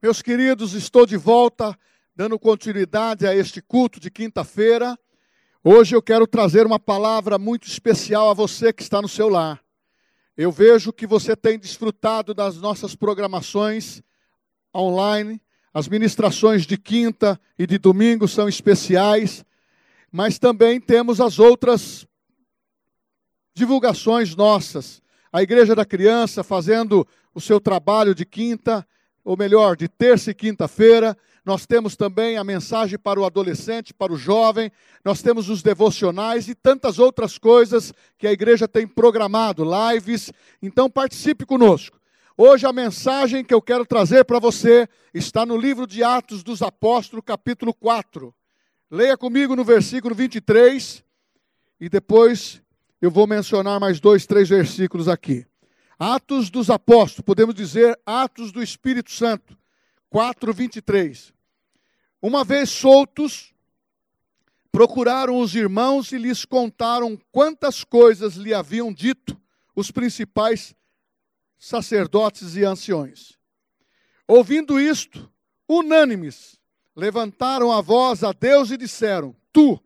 Meus queridos, estou de volta, dando continuidade a este culto de quinta-feira. Hoje eu quero trazer uma palavra muito especial a você que está no seu lar. Eu vejo que você tem desfrutado das nossas programações online. As ministrações de quinta e de domingo são especiais, mas também temos as outras divulgações nossas. A Igreja da Criança fazendo o seu trabalho de quinta ou melhor, de terça e quinta-feira. Nós temos também a mensagem para o adolescente, para o jovem, nós temos os devocionais e tantas outras coisas que a igreja tem programado, lives. Então participe conosco. Hoje a mensagem que eu quero trazer para você está no livro de Atos dos Apóstolos, capítulo 4. Leia comigo no versículo 23 e depois eu vou mencionar mais dois, três versículos aqui. Atos dos Apóstolos, podemos dizer Atos do Espírito Santo, 4, 23. Uma vez soltos, procuraram os irmãos e lhes contaram quantas coisas lhe haviam dito os principais sacerdotes e anciões. Ouvindo isto, unânimes, levantaram a voz a Deus e disseram: Tu,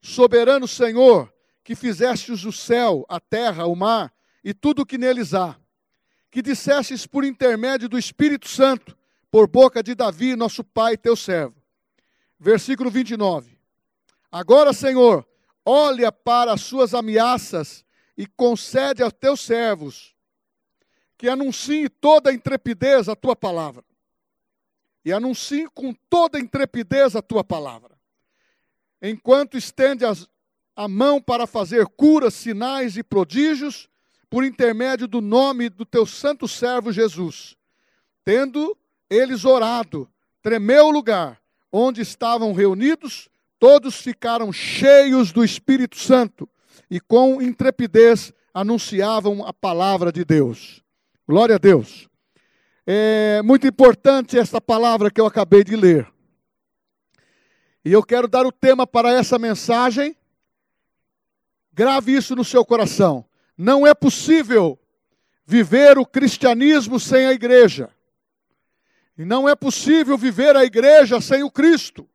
soberano Senhor, que fizestes o céu, a terra, o mar e tudo o que neles há. Que dissestes por intermédio do Espírito Santo, por boca de Davi, nosso pai, teu servo. Versículo 29. Agora, Senhor, olha para as suas ameaças e concede aos teus servos que anunciem toda a intrepidez a tua palavra. E anuncie com toda a intrepidez a tua palavra. Enquanto estende as, a mão para fazer curas, sinais e prodígios, por intermédio do nome do teu santo servo Jesus. Tendo eles orado, tremeu o lugar onde estavam reunidos, todos ficaram cheios do Espírito Santo e com intrepidez anunciavam a palavra de Deus. Glória a Deus. É muito importante essa palavra que eu acabei de ler. E eu quero dar o tema para essa mensagem. Grave isso no seu coração. Não é possível viver o cristianismo sem a igreja. E não é possível viver a igreja sem o Cristo.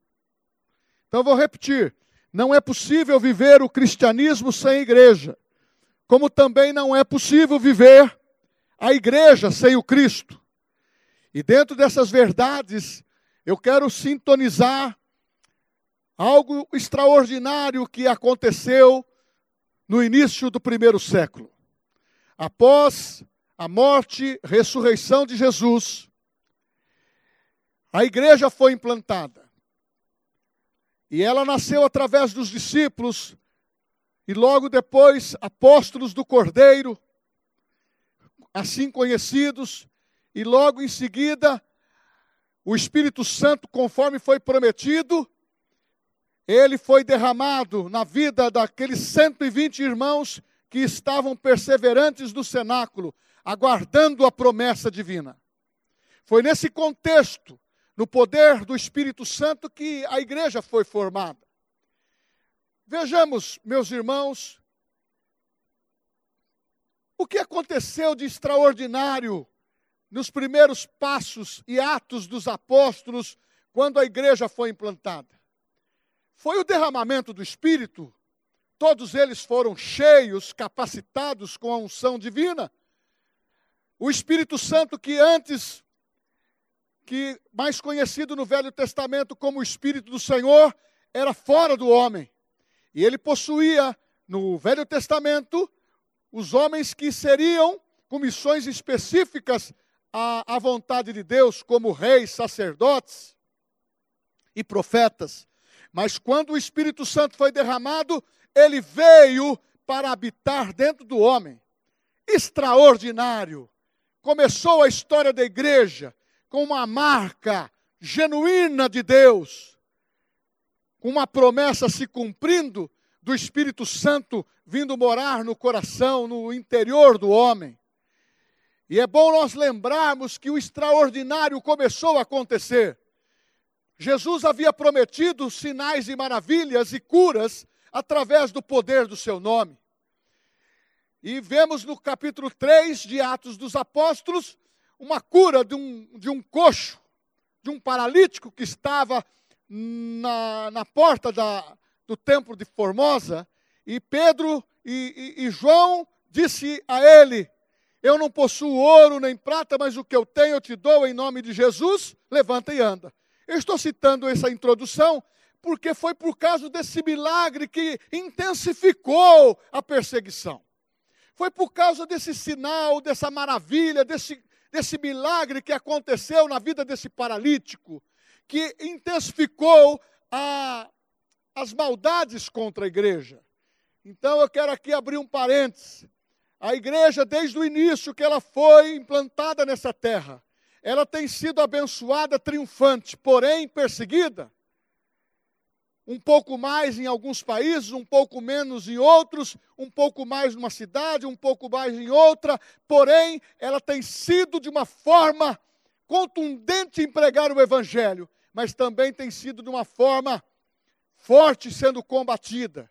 Então vou repetir: não é possível viver o cristianismo sem a igreja. Como também não é possível viver a igreja sem o Cristo. E dentro dessas verdades, eu quero sintonizar algo extraordinário que aconteceu no início do primeiro século. Após a morte, ressurreição de Jesus, a igreja foi implantada. E ela nasceu através dos discípulos e logo depois apóstolos do Cordeiro, assim conhecidos, e logo em seguida o Espírito Santo, conforme foi prometido, ele foi derramado na vida daqueles 120 irmãos que estavam perseverantes do cenáculo, aguardando a promessa divina. Foi nesse contexto, no poder do Espírito Santo, que a igreja foi formada. Vejamos, meus irmãos, o que aconteceu de extraordinário nos primeiros passos e atos dos apóstolos quando a igreja foi implantada. Foi o derramamento do Espírito. Todos eles foram cheios, capacitados com a unção divina. O Espírito Santo que antes que mais conhecido no Velho Testamento como o Espírito do Senhor, era fora do homem. E ele possuía no Velho Testamento os homens que seriam com missões específicas à, à vontade de Deus, como reis, sacerdotes e profetas. Mas quando o Espírito Santo foi derramado, ele veio para habitar dentro do homem. Extraordinário. Começou a história da igreja com uma marca genuína de Deus, com uma promessa se cumprindo do Espírito Santo vindo morar no coração, no interior do homem. E é bom nós lembrarmos que o extraordinário começou a acontecer. Jesus havia prometido sinais e maravilhas e curas através do poder do seu nome. E vemos no capítulo 3 de Atos dos Apóstolos uma cura de um, de um coxo, de um paralítico que estava na, na porta da, do templo de Formosa, e Pedro e, e, e João disse a ele: Eu não possuo ouro nem prata, mas o que eu tenho eu te dou em nome de Jesus, levanta e anda. Eu estou citando essa introdução porque foi por causa desse milagre que intensificou a perseguição. Foi por causa desse sinal, dessa maravilha, desse, desse milagre que aconteceu na vida desse paralítico, que intensificou a, as maldades contra a igreja. Então eu quero aqui abrir um parênteses. A igreja, desde o início que ela foi implantada nessa terra, ela tem sido abençoada, triunfante, porém perseguida. Um pouco mais em alguns países, um pouco menos em outros, um pouco mais numa cidade, um pouco mais em outra, porém, ela tem sido de uma forma contundente em pregar o Evangelho, mas também tem sido de uma forma forte sendo combatida.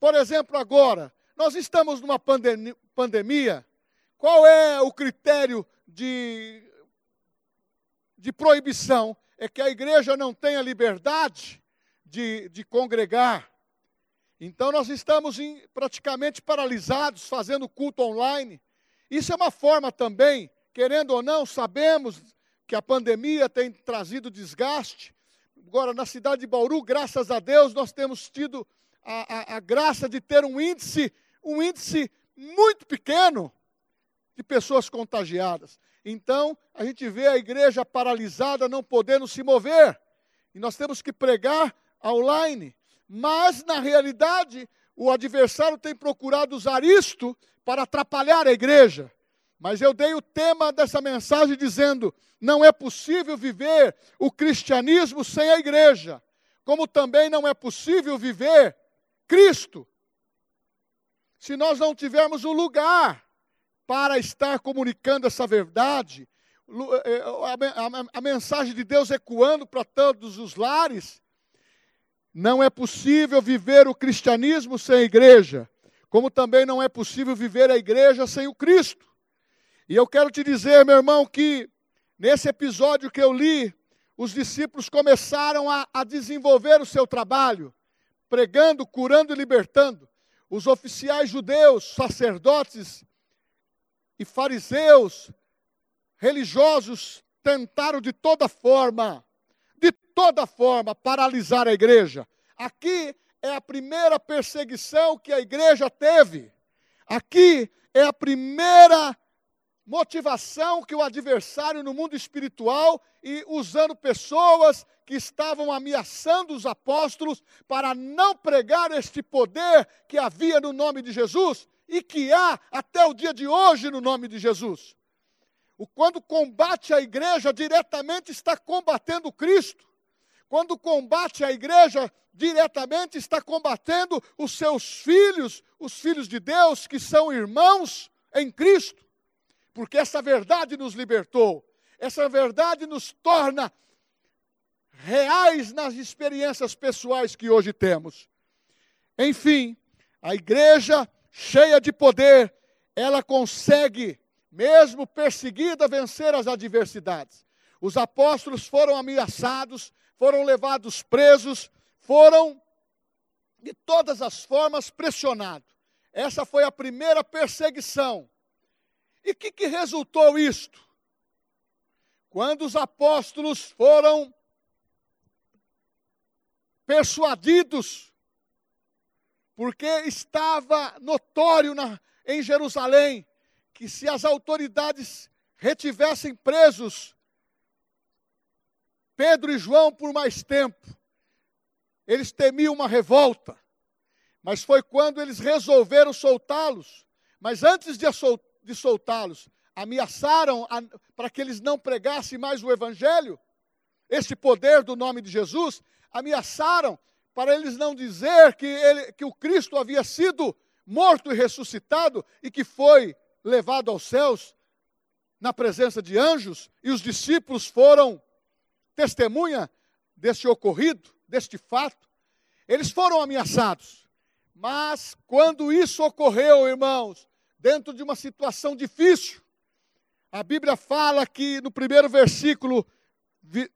Por exemplo, agora, nós estamos numa pandemia, qual é o critério de de proibição é que a igreja não tenha liberdade de, de congregar. Então nós estamos em, praticamente paralisados, fazendo culto online. Isso é uma forma também, querendo ou não, sabemos que a pandemia tem trazido desgaste. Agora, na cidade de Bauru, graças a Deus, nós temos tido a, a, a graça de ter um índice, um índice muito pequeno de pessoas contagiadas. Então, a gente vê a igreja paralisada, não podendo se mover. E nós temos que pregar online. Mas, na realidade, o adversário tem procurado usar isto para atrapalhar a igreja. Mas eu dei o tema dessa mensagem dizendo: não é possível viver o cristianismo sem a igreja, como também não é possível viver Cristo se nós não tivermos um lugar para estar comunicando essa verdade, eh, eh, a, mensagem de Deus ecoando para todos os lares. Não é possível viver o cristianismo sem a igreja, como também não é possível viver a igreja sem o Cristo. E eu quero te dizer, meu irmão, que nesse episódio que eu li, os discípulos começaram a, a desenvolver o seu trabalho, pregando, curando e libertando. Os oficiais judeus, sacerdotes e fariseus religiosos tentaram de toda forma, de toda forma, paralisar a igreja. Aqui é a primeira perseguição que a igreja teve. Aqui é a primeira motivação que o adversário no mundo espiritual e usando pessoas que estavam ameaçando os apóstolos para não pregar este poder que havia no nome de Jesus, e que há até o dia de hoje no nome de Jesus. O quando combate a igreja diretamente está combatendo Cristo. Quando combate a igreja diretamente está combatendo os seus filhos, os filhos de Deus que são irmãos em Cristo. Porque essa verdade nos libertou. Essa verdade nos torna reais nas experiências pessoais que hoje temos. Enfim, a igreja cheia de poder, ela consegue, mesmo perseguida, vencer as adversidades. Os apóstolos foram ameaçados, foram levados presos, foram de todas as formas pressionados. Essa foi a primeira perseguição. E o que, que resultou isto? Quando os apóstolos foram persuadidos porque estava notório na, em Jerusalém que se as autoridades retivessem presos Pedro e João por mais tempo, eles temiam uma revolta. Mas foi quando eles resolveram soltá-los. Mas antes de, soltá-los, ameaçaram para que eles não pregassem mais o Evangelho, este poder do nome de Jesus, ameaçaram para eles não dizer que, ele, que o Cristo havia sido morto e ressuscitado e que foi levado aos céus na presença de anjos, e os discípulos foram testemunha deste ocorrido, deste fato. Eles foram ameaçados. Mas quando isso ocorreu, irmãos, dentro de uma situação difícil, a Bíblia fala que no primeiro versículo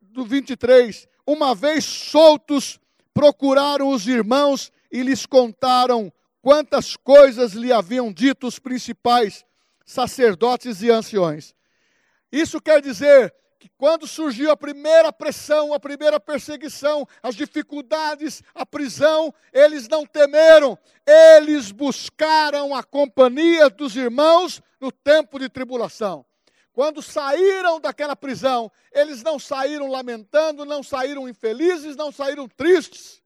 do 23. Uma vez soltos, procuraram os irmãos e lhes contaram quantas coisas lhe haviam dito os principais sacerdotes e anciões. Isso quer dizer que quando surgiu a primeira pressão, a primeira perseguição, as dificuldades, a prisão, eles não temeram, eles buscaram a companhia dos irmãos no tempo de tribulação. Quando saíram daquela prisão, eles não saíram lamentando, não saíram infelizes, não saíram tristes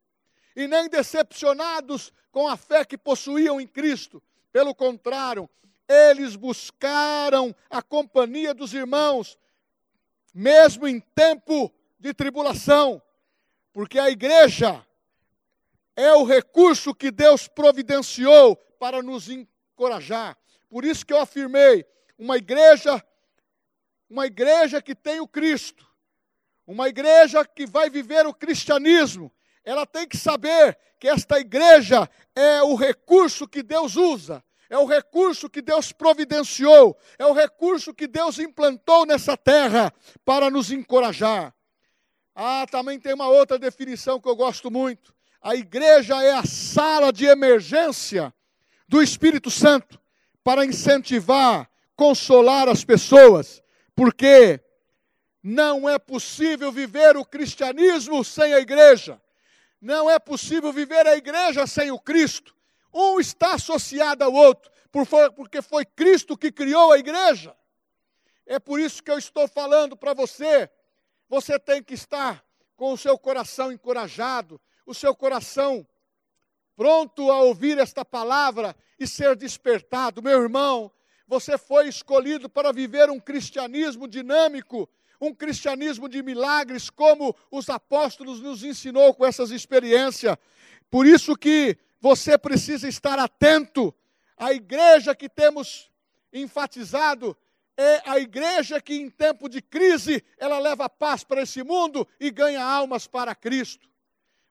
e nem decepcionados com a fé que possuíam em Cristo. Pelo contrário, eles buscaram a companhia dos irmãos, mesmo em tempo de tribulação, porque a igreja é o recurso que Deus providenciou para nos encorajar. Por isso que eu afirmei, uma igreja uma igreja que tem o Cristo, uma igreja que vai viver o cristianismo, ela tem que saber que esta igreja é o recurso que Deus usa, é o recurso que Deus providenciou, é o recurso que Deus implantou nessa terra para nos encorajar. Ah, também tem uma outra definição que eu gosto muito. A igreja é a sala de emergência do Espírito Santo para incentivar, consolar as pessoas, porque não é possível viver o cristianismo sem a igreja. Não é possível viver a igreja sem o Cristo. Um está associado ao outro, porque foi Cristo que criou a igreja. É por isso que eu estou falando para você. Você tem que estar com o seu coração encorajado, o seu coração pronto a ouvir esta palavra e ser despertado. Meu irmão, você foi escolhido para viver um cristianismo dinâmico, um cristianismo de milagres, como os apóstolos nos ensinou com essas experiências. Por isso que você precisa estar atento. A igreja que temos enfatizado é a igreja que em tempo de crise ela leva paz para esse mundo e ganha almas para Cristo.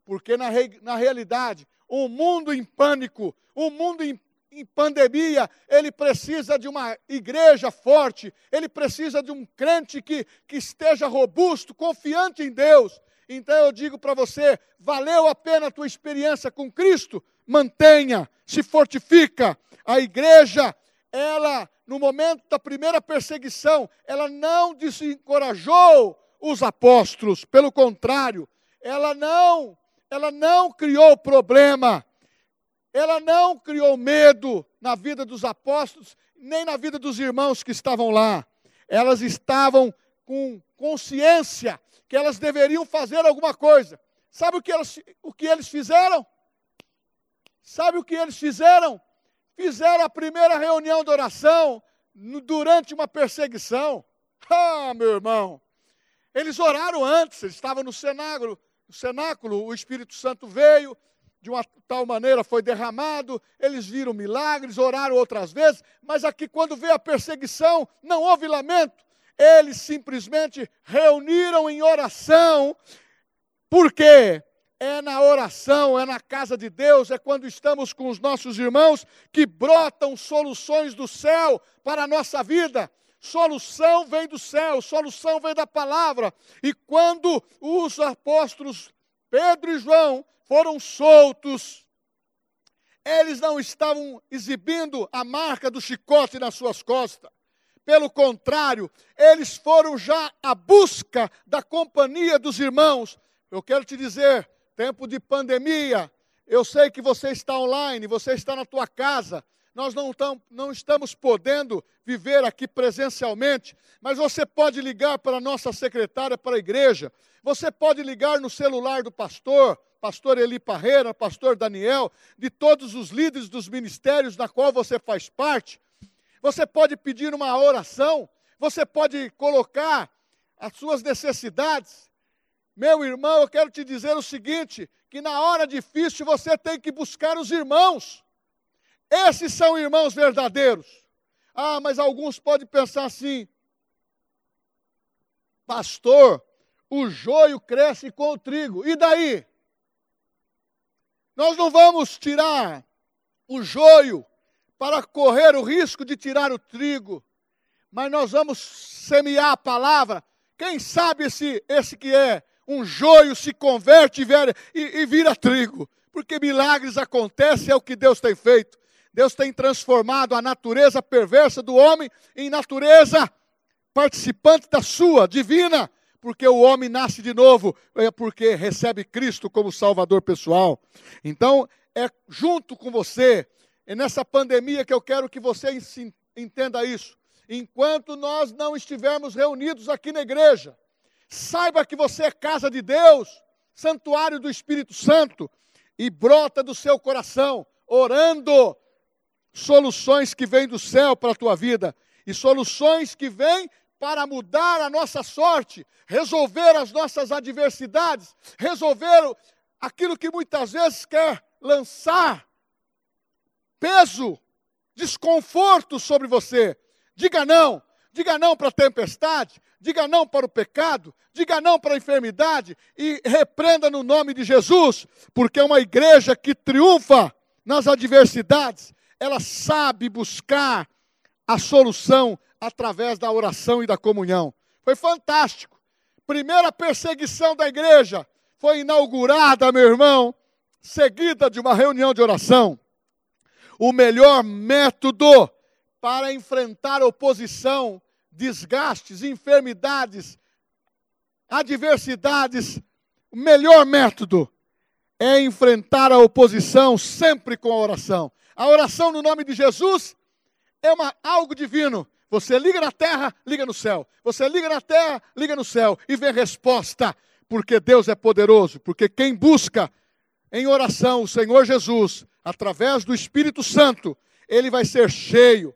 Porque na, na realidade, um mundo em pânico, um mundo em em pandemia, ele precisa de uma igreja forte, ele precisa de um crente que, que esteja robusto, confiante em Deus. Então eu digo para você: valeu a pena a tua experiência com Cristo? Mantenha, se fortifica. A igreja, ela, no momento da primeira perseguição, ela não desencorajou os apóstolos, pelo contrário, ela não, ela não criou problema ela não criou medo na vida dos apóstolos, nem na vida dos irmãos que estavam lá. Elas estavam com consciência que elas deveriam fazer alguma coisa. Sabe o que, elas, o que eles fizeram? Sabe o que eles fizeram? Fizeram a primeira reunião de oração durante uma perseguição. Ah, meu irmão! Eles oraram antes, eles estavam no cenáculo, no cenáculo, o Espírito Santo veio, de uma tal maneira foi derramado, eles viram milagres, oraram outras vezes, mas aqui, quando veio a perseguição, não houve lamento, eles simplesmente reuniram em oração, porque é na oração, é na casa de Deus, é quando estamos com os nossos irmãos que brotam soluções do céu para a nossa vida. Solução vem do céu, solução vem da palavra. E quando os apóstolos Pedro e João foram soltos, eles não estavam exibindo a marca do chicote nas suas costas. Pelo contrário, eles foram já à busca da companhia dos irmãos. Eu quero te dizer, tempo de pandemia, eu sei que você está online, você está na tua casa, nós não, tam, não estamos podendo viver aqui presencialmente, mas você pode ligar para a nossa secretária para a igreja, você pode ligar no celular do pastor, pastor Eli Parreira, pastor Daniel, de todos os líderes dos ministérios na qual você faz parte. Você pode pedir uma oração, você pode colocar as suas necessidades. Meu irmão, eu quero te dizer o seguinte: que na hora difícil você tem que buscar os irmãos. Esses são irmãos verdadeiros. Ah, mas alguns podem pensar assim: pastor, o joio cresce com o trigo, e daí? Nós não vamos tirar o joio para correr o risco de tirar o trigo, mas nós vamos semear a palavra. Quem sabe esse, esse que é um joio se converte e e, e vira trigo. Porque milagres acontecem, é o que Deus tem feito. Deus tem transformado a natureza perversa do homem em natureza participante da sua, divina, porque o homem nasce de novo, é porque recebe Cristo como Salvador pessoal. Então, é junto com você, é nessa pandemia que eu quero que você entenda isso. Enquanto nós não estivermos reunidos aqui na igreja, saiba que você é casa de Deus, santuário do Espírito Santo, e brota do seu coração, orando, soluções que vêm do céu para a tua vida, e soluções que vêm para mudar a nossa sorte, resolver as nossas adversidades, resolver aquilo que muitas vezes quer lançar peso, desconforto sobre você. Diga não, diga não para a tempestade, diga não para o pecado, diga não para a enfermidade. E repreenda no nome de Jesus, porque é uma igreja que triunfa nas adversidades, ela sabe buscar a solução através da oração e da comunhão. Foi fantástico. Primeira perseguição da igreja foi inaugurada, meu irmão, seguida de uma reunião de oração. O melhor método para enfrentar oposição, desgastes, enfermidades, adversidades, o melhor método é enfrentar a oposição sempre com a oração. A oração no nome de Jesus é uma, algo divino. Você liga na terra, liga no céu. Você liga na terra, liga no céu. E vem resposta, porque Deus é poderoso. Porque quem busca em oração o Senhor Jesus, através do Espírito Santo, ele vai ser cheio.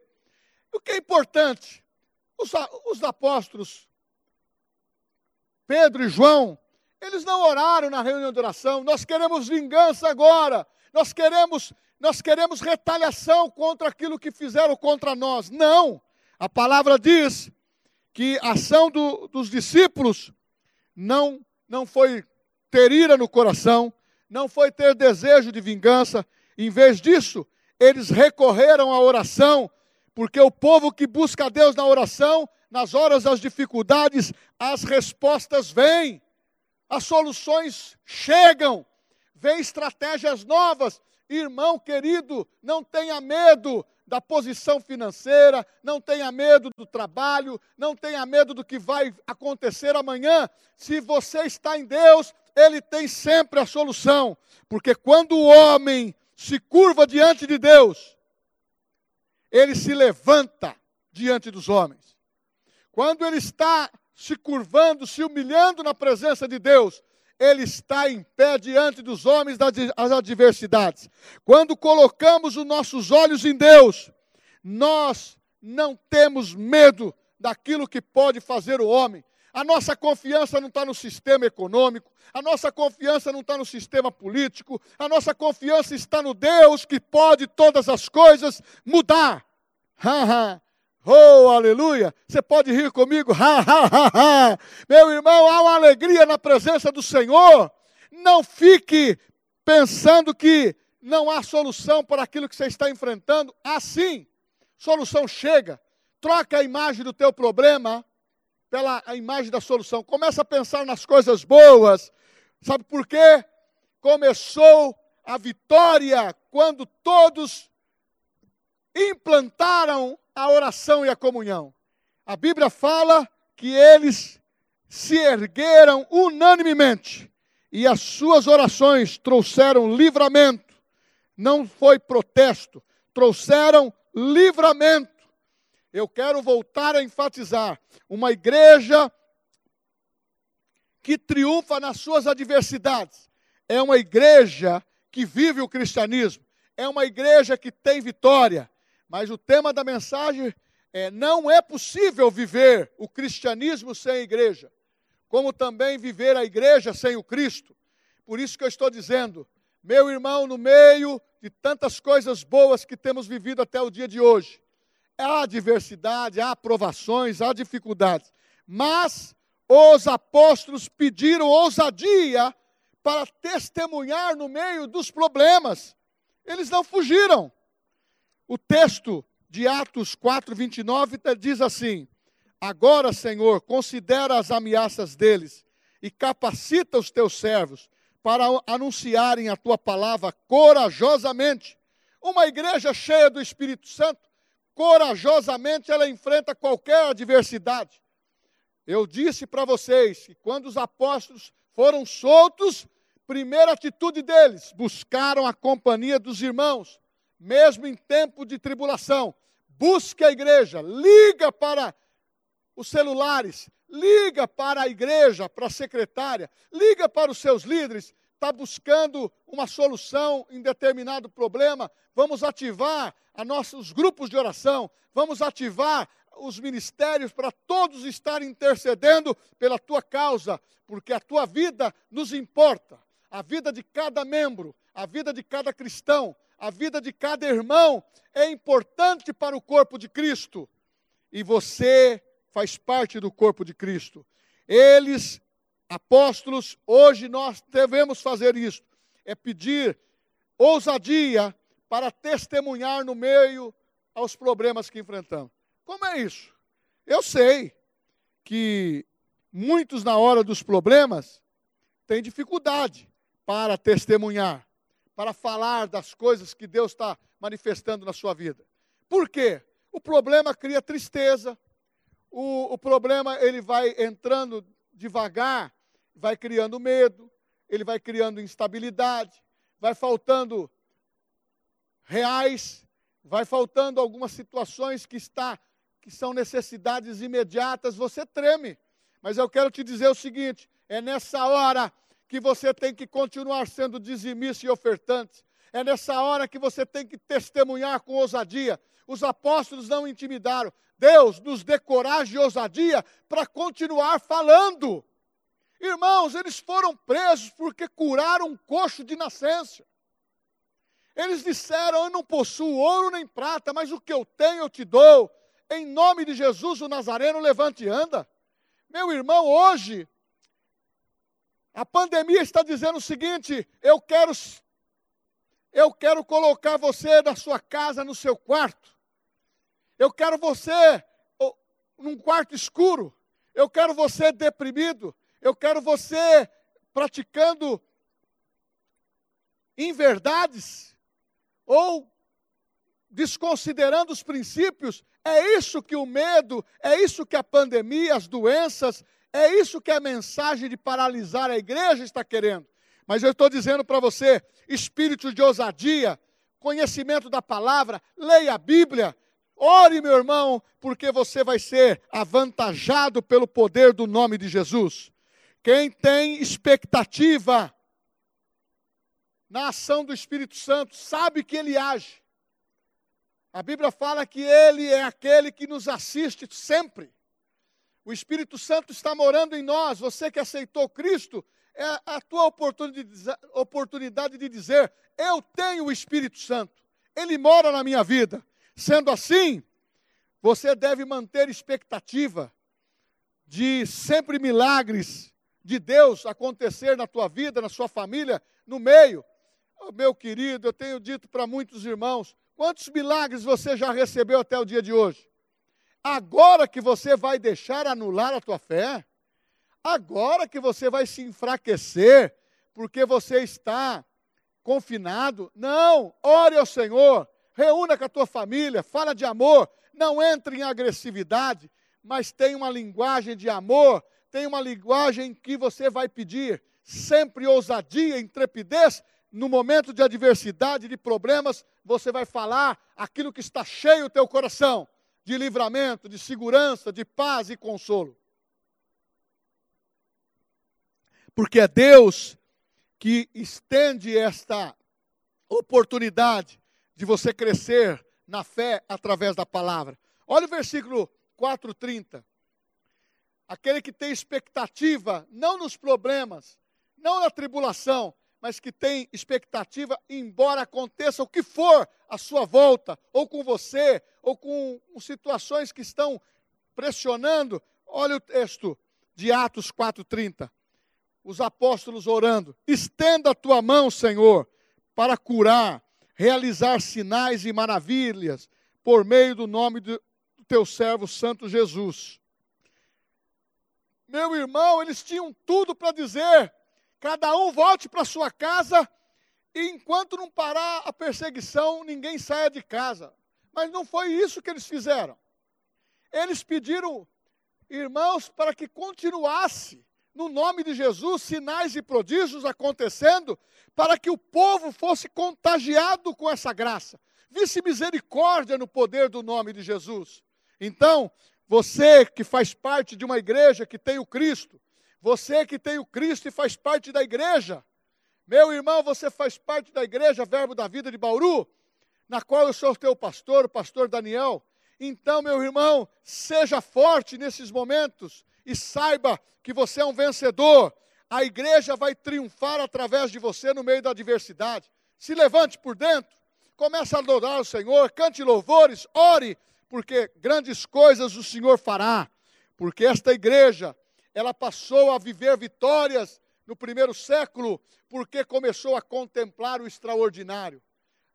O que é importante? Os, os apóstolos, Pedro e João, eles não oraram na reunião de oração. Nós queremos vingança agora. Nós queremos, nós queremos retaliação contra aquilo que fizeram contra nós. Não. A palavra diz que a ação do, dos discípulos não, não foi ter ira no coração, não foi ter desejo de vingança. Em vez disso, eles recorreram à oração, porque o povo que busca a Deus na oração, nas horas das dificuldades, as respostas vêm, as soluções chegam, vêm estratégias novas. Irmão querido, não tenha medo da posição financeira, não tenha medo do trabalho, não tenha medo do que vai acontecer amanhã. Se você está em Deus, Ele tem sempre a solução, porque quando o homem se curva diante de Deus, ele se levanta diante dos homens. Quando ele está se curvando, se humilhando na presença de Deus, ele está em pé diante dos homens das adversidades. Quando colocamos os nossos olhos em Deus, nós não temos medo daquilo que pode fazer o homem. A nossa confiança não está no sistema econômico, a nossa confiança não está no sistema político, a nossa confiança está no Deus que pode todas as coisas mudar. Oh, aleluia! Você pode rir comigo? Ha, ha, ha, ha. Meu irmão, há uma alegria na presença do Senhor. Não fique pensando que não há solução para aquilo que você está enfrentando. Assim, solução chega. Troca a imagem do teu problema pela imagem da solução. Começa a pensar nas coisas boas. Sabe por quê? Começou a vitória quando todos implantaram a oração e a comunhão. A Bíblia fala que eles se ergueram unanimemente e as suas orações trouxeram livramento. Não foi protesto, trouxeram livramento. Eu quero voltar a enfatizar: uma igreja que triunfa nas suas adversidades é uma igreja que vive o cristianismo, é uma igreja que tem vitória, mas o tema da mensagem é: não é possível viver o cristianismo sem a igreja, como também viver a igreja sem o Cristo. Por isso que eu estou dizendo, meu irmão, no meio de tantas coisas boas que temos vivido até o dia de hoje, há adversidade, há provações, há dificuldades, mas os apóstolos pediram ousadia para testemunhar no meio dos problemas. Eles não fugiram. O texto de Atos 4, 29 diz assim: Agora, Senhor, considera as ameaças deles e capacita os teus servos para anunciarem a tua palavra corajosamente. Uma igreja cheia do Espírito Santo, corajosamente ela enfrenta qualquer adversidade. Eu disse para vocês que quando os apóstolos foram soltos, primeira atitude deles, buscaram a companhia dos irmãos, mesmo em tempo de tribulação. Busque a igreja, liga para os celulares, liga para a igreja, para a secretária, liga para os seus líderes, está buscando uma solução em determinado problema, vamos ativar a nossos grupos de oração, vamos ativar os ministérios para todos estarem intercedendo pela tua causa, porque a tua vida nos importa. A vida de cada membro, a vida de cada cristão, a vida de cada irmão é importante para o corpo de Cristo. E você faz parte do corpo de Cristo. Eles, apóstolos, hoje nós devemos fazer isso: é pedir ousadia para testemunhar no meio aos problemas que enfrentamos. Como é isso? Eu sei que muitos, na hora dos problemas, têm dificuldade para testemunhar, para falar das coisas que Deus está manifestando na sua vida. Por quê? O problema cria tristeza, o, o problema ele vai entrando devagar, vai criando medo, ele vai criando instabilidade, vai faltando reais, vai faltando algumas situações que está que são necessidades imediatas, você treme. Mas eu quero te dizer o seguinte: é nessa hora que você tem que continuar sendo dizimista e ofertante. É nessa hora que você tem que testemunhar com ousadia. Os apóstolos não intimidaram. Deus nos dê coragem e ousadia para continuar falando. Irmãos, eles foram presos porque curaram um coxo de nascença. Eles disseram: Eu não possuo ouro nem prata, mas o que eu tenho eu te dou. Em nome de Jesus, o Nazareno, levante e anda. Meu irmão, hoje a pandemia está dizendo o seguinte: eu quero eu quero colocar você na sua casa, no seu quarto. Eu quero você num quarto escuro. Eu quero você deprimido. Eu quero você praticando inverdades ou desconsiderando os princípios. É isso que o medo, é isso que a pandemia, as doenças, é isso que a mensagem de paralisar a igreja está querendo. Mas eu estou dizendo para você: espírito de ousadia, conhecimento da palavra, leia a Bíblia, ore, meu irmão, porque você vai ser avantajado pelo poder do nome de Jesus. Quem tem expectativa na ação do Espírito Santo sabe que ele age. A Bíblia fala que ele é aquele que nos assiste sempre. O Espírito Santo está morando em nós. Você que aceitou Cristo, é a tua oportunidade de dizer: Eu tenho o Espírito Santo, ele mora na minha vida. Sendo assim, você deve manter expectativa de sempre milagres de Deus acontecer na tua vida, na sua família, no meio. Oh, meu querido, eu tenho dito para muitos irmãos: quantos milagres você já recebeu até o dia de hoje? Agora que você vai deixar anular a tua fé? Agora que você vai se enfraquecer porque você está confinado? Não, ore ao Senhor, reúna com a tua família, fala de amor, não entre em agressividade, mas tem uma linguagem de amor, tem uma linguagem que você vai pedir sempre ousadia, intrepidez, no momento de adversidade, de problemas, você vai falar aquilo que está cheio o teu coração de livramento, de segurança, de paz e consolo. Porque é Deus que estende esta oportunidade de você crescer na fé através da palavra. Olha o versículo 4:30. Aquele que tem expectativa não nos problemas, não na tribulação, mas que tem expectativa, embora aconteça o que for à sua volta, ou com você, ou com situações que estão pressionando. Olha o texto de Atos 4,30. Os apóstolos orando: estenda a tua mão, Senhor, para curar, realizar sinais e maravilhas, por meio do nome do teu servo Santo Jesus. meu irmão, eles tinham tudo para dizer. Cada um volte para sua casa e enquanto não parar a perseguição, ninguém saia de casa. Mas não foi isso que eles fizeram. Eles pediram, irmãos, para que continuasse no nome de Jesus sinais e prodígios acontecendo, para que o povo fosse contagiado com essa graça. Visse misericórdia no poder do nome de Jesus. Então, você que faz parte de uma igreja que tem o Cristo, você que tem o Cristo e faz parte da igreja, meu irmão, você faz parte da igreja Verbo da Vida de Bauru, na qual eu sou teu pastor, o pastor Daniel. Então, meu irmão, seja forte nesses momentos e saiba que você é um vencedor. A igreja vai triunfar através de você no meio da adversidade. Se levante por dentro, comece a adorar o Senhor, cante louvores, ore, porque grandes coisas o Senhor fará. Porque esta igreja, ela passou a viver vitórias no primeiro século, porque começou a contemplar o extraordinário.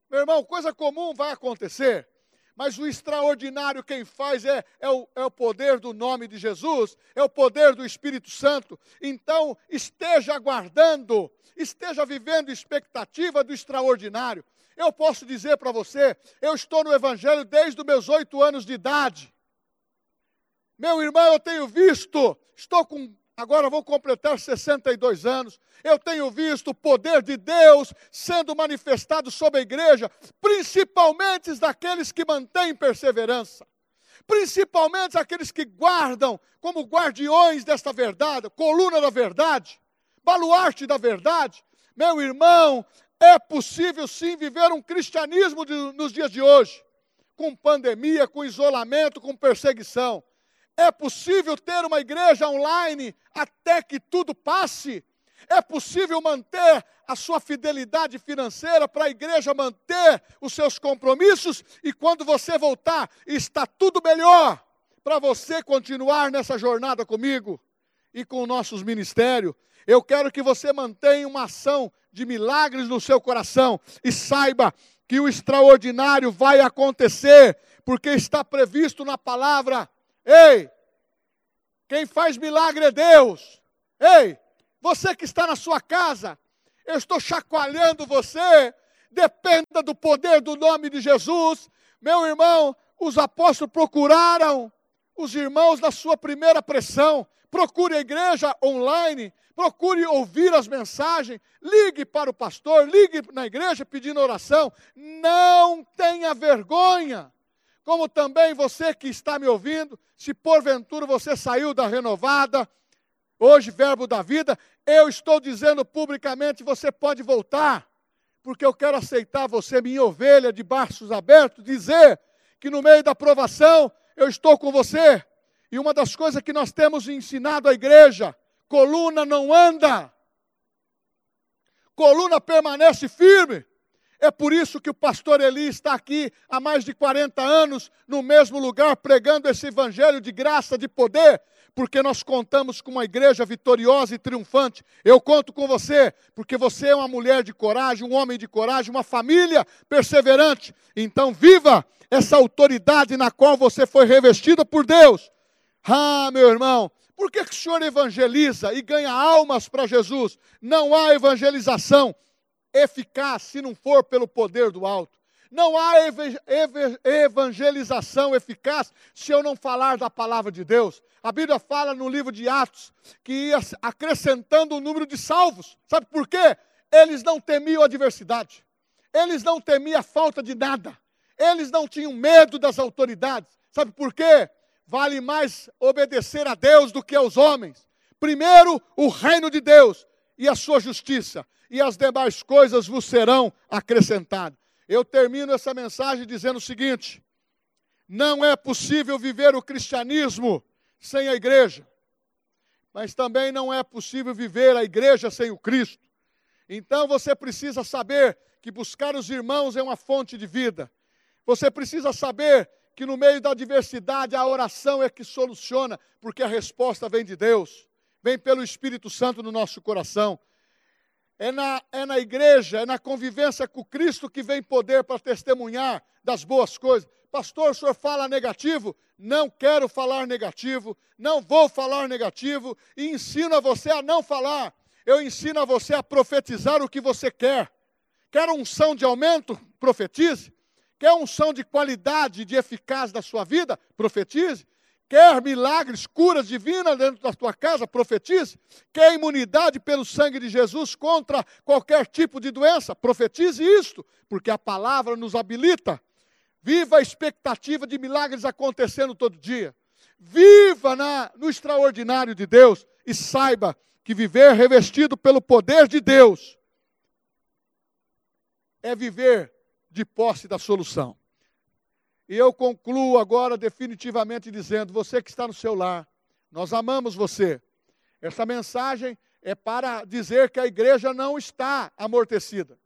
Meu irmão, coisa comum vai acontecer, mas o extraordinário quem faz é, é, o, é o poder do nome de Jesus, é o poder do Espírito Santo. Então, esteja aguardando, esteja vivendo expectativa do extraordinário. Eu posso dizer para você, eu estou no Evangelho desde os meus oito anos de idade. Meu irmão, eu tenho visto, estou com agora vou completar 62 anos. Eu tenho visto o poder de Deus sendo manifestado sobre a igreja, principalmente daqueles que mantêm perseverança, principalmente aqueles que guardam como guardiões desta verdade, coluna da verdade, baluarte da verdade. Meu irmão, é possível sim viver um cristianismo de, nos dias de hoje, com pandemia, com isolamento, com perseguição. É possível ter uma igreja online até que tudo passe? É possível manter a sua fidelidade financeira para a igreja manter os seus compromissos e quando você voltar, está tudo melhor para você continuar nessa jornada comigo e com nossos ministérios. Eu quero que você mantenha uma ação de milagres no seu coração e saiba que o extraordinário vai acontecer, porque está previsto na palavra Ei, quem faz milagre é Deus. Ei, você que está na sua casa, eu estou chacoalhando você. Dependa do poder do nome de Jesus. Meu irmão, os apóstolos procuraram os irmãos na sua primeira pressão. Procure a igreja online, procure ouvir as mensagens, ligue para o pastor, ligue na igreja pedindo oração. Não tenha vergonha como também você que está me ouvindo, se porventura você saiu da renovada, hoje, verbo da vida, eu estou dizendo publicamente: você pode voltar, porque eu quero aceitar você, minha ovelha de braços abertos, dizer que no meio da provação eu estou com você. E uma das coisas que nós temos ensinado à igreja: coluna não anda, coluna permanece firme. É por isso que o pastor Eli está aqui há mais de 40 anos, no mesmo lugar, pregando esse evangelho de graça, de poder, porque nós contamos com uma igreja vitoriosa e triunfante. Eu conto com você, porque você é uma mulher de coragem, um homem de coragem, uma família perseverante. Então, viva essa autoridade na qual você foi revestido por Deus. Ah, meu irmão, por que, que o senhor evangeliza e ganha almas para Jesus? Não há evangelização eficaz se não for pelo poder do alto. Não há evangelização eficaz se eu não falar da palavra de Deus. A Bíblia fala no livro de Atos que ia acrescentando o número de salvos. Sabe por quê? Eles não temiam a adversidade. Eles não temiam a falta de nada. Eles não tinham medo das autoridades. Sabe por quê? Vale mais obedecer a Deus do que aos homens. Primeiro, o reino de Deus e a sua justiça e as demais coisas vos serão acrescentadas. Eu termino essa mensagem dizendo o seguinte: não é possível viver o cristianismo sem a igreja, mas também não é possível viver a igreja sem o Cristo. Então você precisa saber que buscar os irmãos é uma fonte de vida. Você precisa saber que no meio da adversidade a oração é que soluciona, porque a resposta vem de Deus, vem pelo Espírito Santo no nosso coração é na, é na igreja, é na convivência com Cristo que vem poder para testemunhar das boas coisas. pastor, o senhor fala negativo? Não quero falar negativo, não vou falar negativo, e ensino a você a não falar. Eu ensino a você a profetizar o que você quer. Quer unção de aumento? Profetize. Quer unção de qualidade, de eficaz da sua vida? Profetize. Quer milagres, curas divinas dentro da tua casa? Profetize. Quer imunidade pelo sangue de Jesus contra qualquer tipo de doença? Profetize isto, porque a palavra nos habilita. Viva a expectativa de milagres acontecendo todo dia. Viva na, no extraordinário de Deus e saiba que viver revestido pelo poder de Deus é viver de posse da solução. E eu concluo agora definitivamente dizendo: você que está no seu lar, nós amamos você. Essa mensagem é para dizer que a igreja não está amortecida.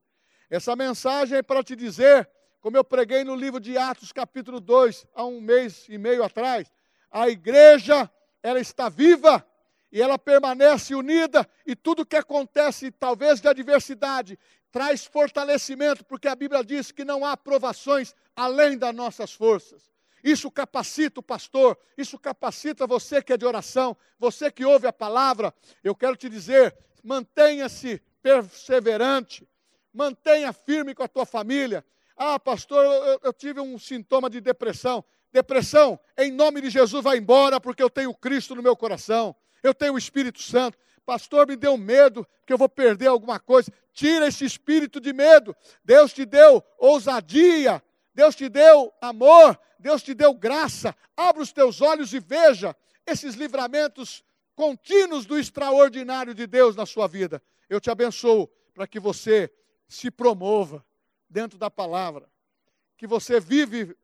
Essa mensagem é para te dizer, como eu preguei no livro de Atos, capítulo 2, há um mês e meio atrás, a igreja, ela está viva e ela permanece unida, e tudo que acontece, talvez de adversidade, traz fortalecimento, porque a Bíblia diz que não há provações além das nossas forças. Isso capacita o pastor, isso capacita você que é de oração, você que ouve a palavra. Eu quero te dizer, mantenha-se perseverante, mantenha firme com a tua família. Ah, pastor, eu, eu tive um sintoma de depressão. Depressão, em nome de Jesus, vai embora, porque eu tenho Cristo no meu coração, eu tenho o Espírito Santo. Pastor, me deu medo que eu vou perder alguma coisa. Tira esse espírito de medo. Deus te deu ousadia, Deus te deu amor, Deus te deu graça. Abra os teus olhos e veja esses livramentos contínuos do extraordinário de Deus na sua vida. Eu te abençoo para que você se promova dentro da palavra, que você vive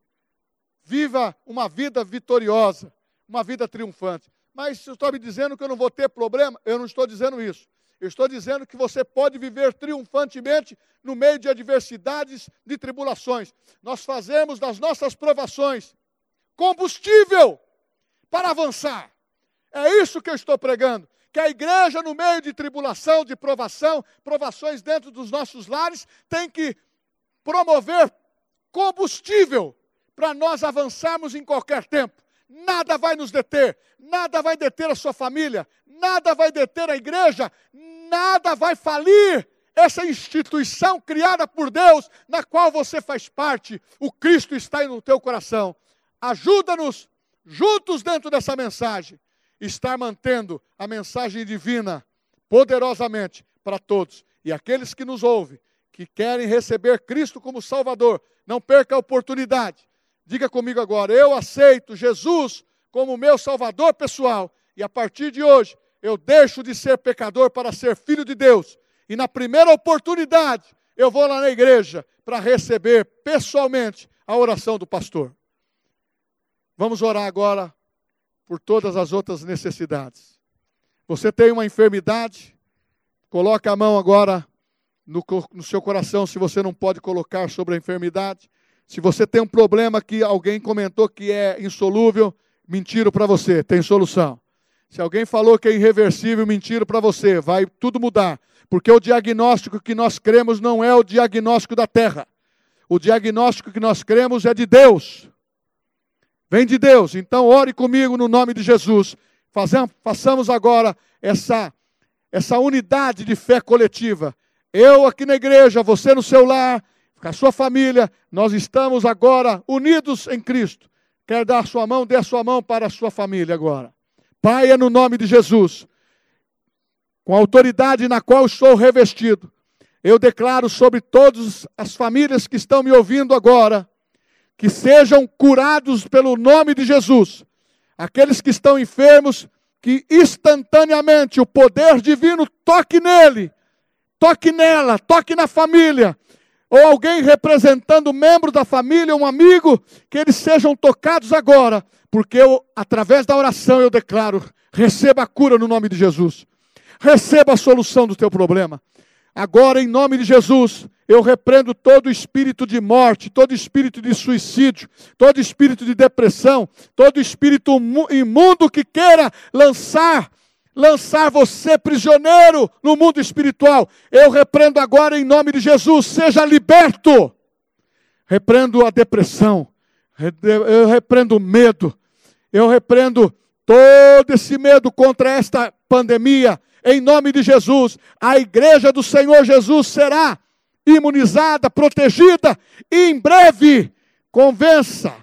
viva uma vida vitoriosa, uma vida triunfante. Mas você está me dizendo que eu não vou ter problema? Eu não estou dizendo isso. Eu estou dizendo que você pode viver triunfantemente no meio de adversidades, de tribulações. Nós fazemos das nossas provações combustível para avançar. É isso que eu estou pregando. Que a igreja, no meio de tribulação, de provação, provações dentro dos nossos lares, tem que promover combustível para nós avançarmos em qualquer tempo nada vai nos deter, nada vai deter a sua família, nada vai deter a igreja, nada vai falir essa instituição criada por Deus, na qual você faz parte, o Cristo está aí no teu coração. Ajuda-nos, juntos dentro dessa mensagem, estar mantendo a mensagem divina poderosamente para todos. E aqueles que nos ouvem, que querem receber Cristo como Salvador, não perca a oportunidade Diga comigo agora: eu aceito Jesus como meu Salvador pessoal, e a partir de hoje eu deixo de ser pecador para ser filho de Deus. E na primeira oportunidade, eu vou lá na igreja para receber pessoalmente a oração do pastor. Vamos orar agora por todas as outras necessidades. Você tem uma enfermidade, coloque a mão agora no, no seu coração, se você não pode colocar sobre a enfermidade. Se você tem um problema que alguém comentou que é insolúvel, mentira para você, tem solução. Se alguém falou que é irreversível, mentira para você, vai tudo mudar. Porque o diagnóstico que nós cremos não é o diagnóstico da terra. O diagnóstico que nós cremos é de Deus. Vem de Deus. Então, ore comigo no nome de Jesus. Façamos agora essa, essa unidade de fé coletiva. Eu aqui na igreja, você no seu lar, com a sua família, nós estamos agora unidos em Cristo. Quer dar sua mão, dê a sua mão para a sua família agora. Pai, é no nome de Jesus, com a autoridade na qual estou revestido, eu declaro sobre todas as famílias que estão me ouvindo agora, que sejam curados pelo nome de Jesus. Aqueles que estão enfermos, que instantaneamente o poder divino toque nele, toque nela, toque na família, ou alguém representando membro da família, um amigo, que eles sejam tocados agora, porque eu, através da oração eu declaro: receba a cura no nome de Jesus, receba a solução do teu problema. Agora, em nome de Jesus, eu repreendo todo espírito de morte, todo espírito de suicídio, todo espírito de depressão, todo espírito imundo que queira lançar lançar você prisioneiro no mundo espiritual. Eu repreendo agora em nome de Jesus, seja liberto. Repreendo a depressão, Eu repreendo medo. Eu repreendo todo esse medo contra esta pandemia. Em nome de Jesus, a igreja do Senhor Jesus será imunizada, protegida e em breve convença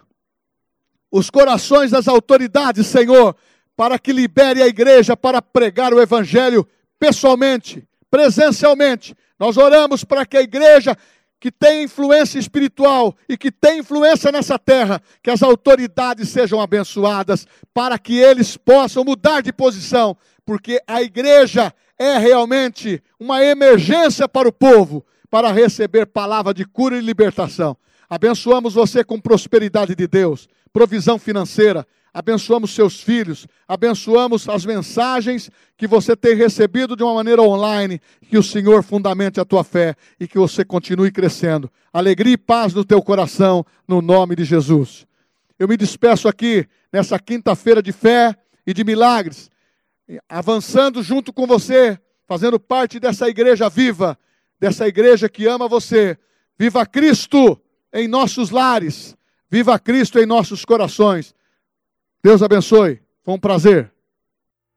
os corações das autoridades, Senhor, para que libere a igreja para pregar o evangelho pessoalmente, presencialmente. Nós oramos para que a igreja que tem influência espiritual e que tem influência nessa terra, que as autoridades sejam abençoadas, para que eles possam mudar de posição, porque a igreja é realmente uma emergência para o povo, para receber palavra de cura e libertação. Abençoamos você com prosperidade de Deus, provisão financeira, abençoamos seus filhos, abençoamos as mensagens que você tem recebido de uma maneira online, que o Senhor fundamente a tua fé e que você continue crescendo. Alegria e paz no teu coração, no nome de Jesus. Eu me despeço aqui nessa quinta-feira de fé e de milagres, avançando junto com você, fazendo parte dessa igreja viva, dessa igreja que ama você. Viva Cristo em nossos lares, viva Cristo em nossos corações. Deus abençoe. Foi um prazer.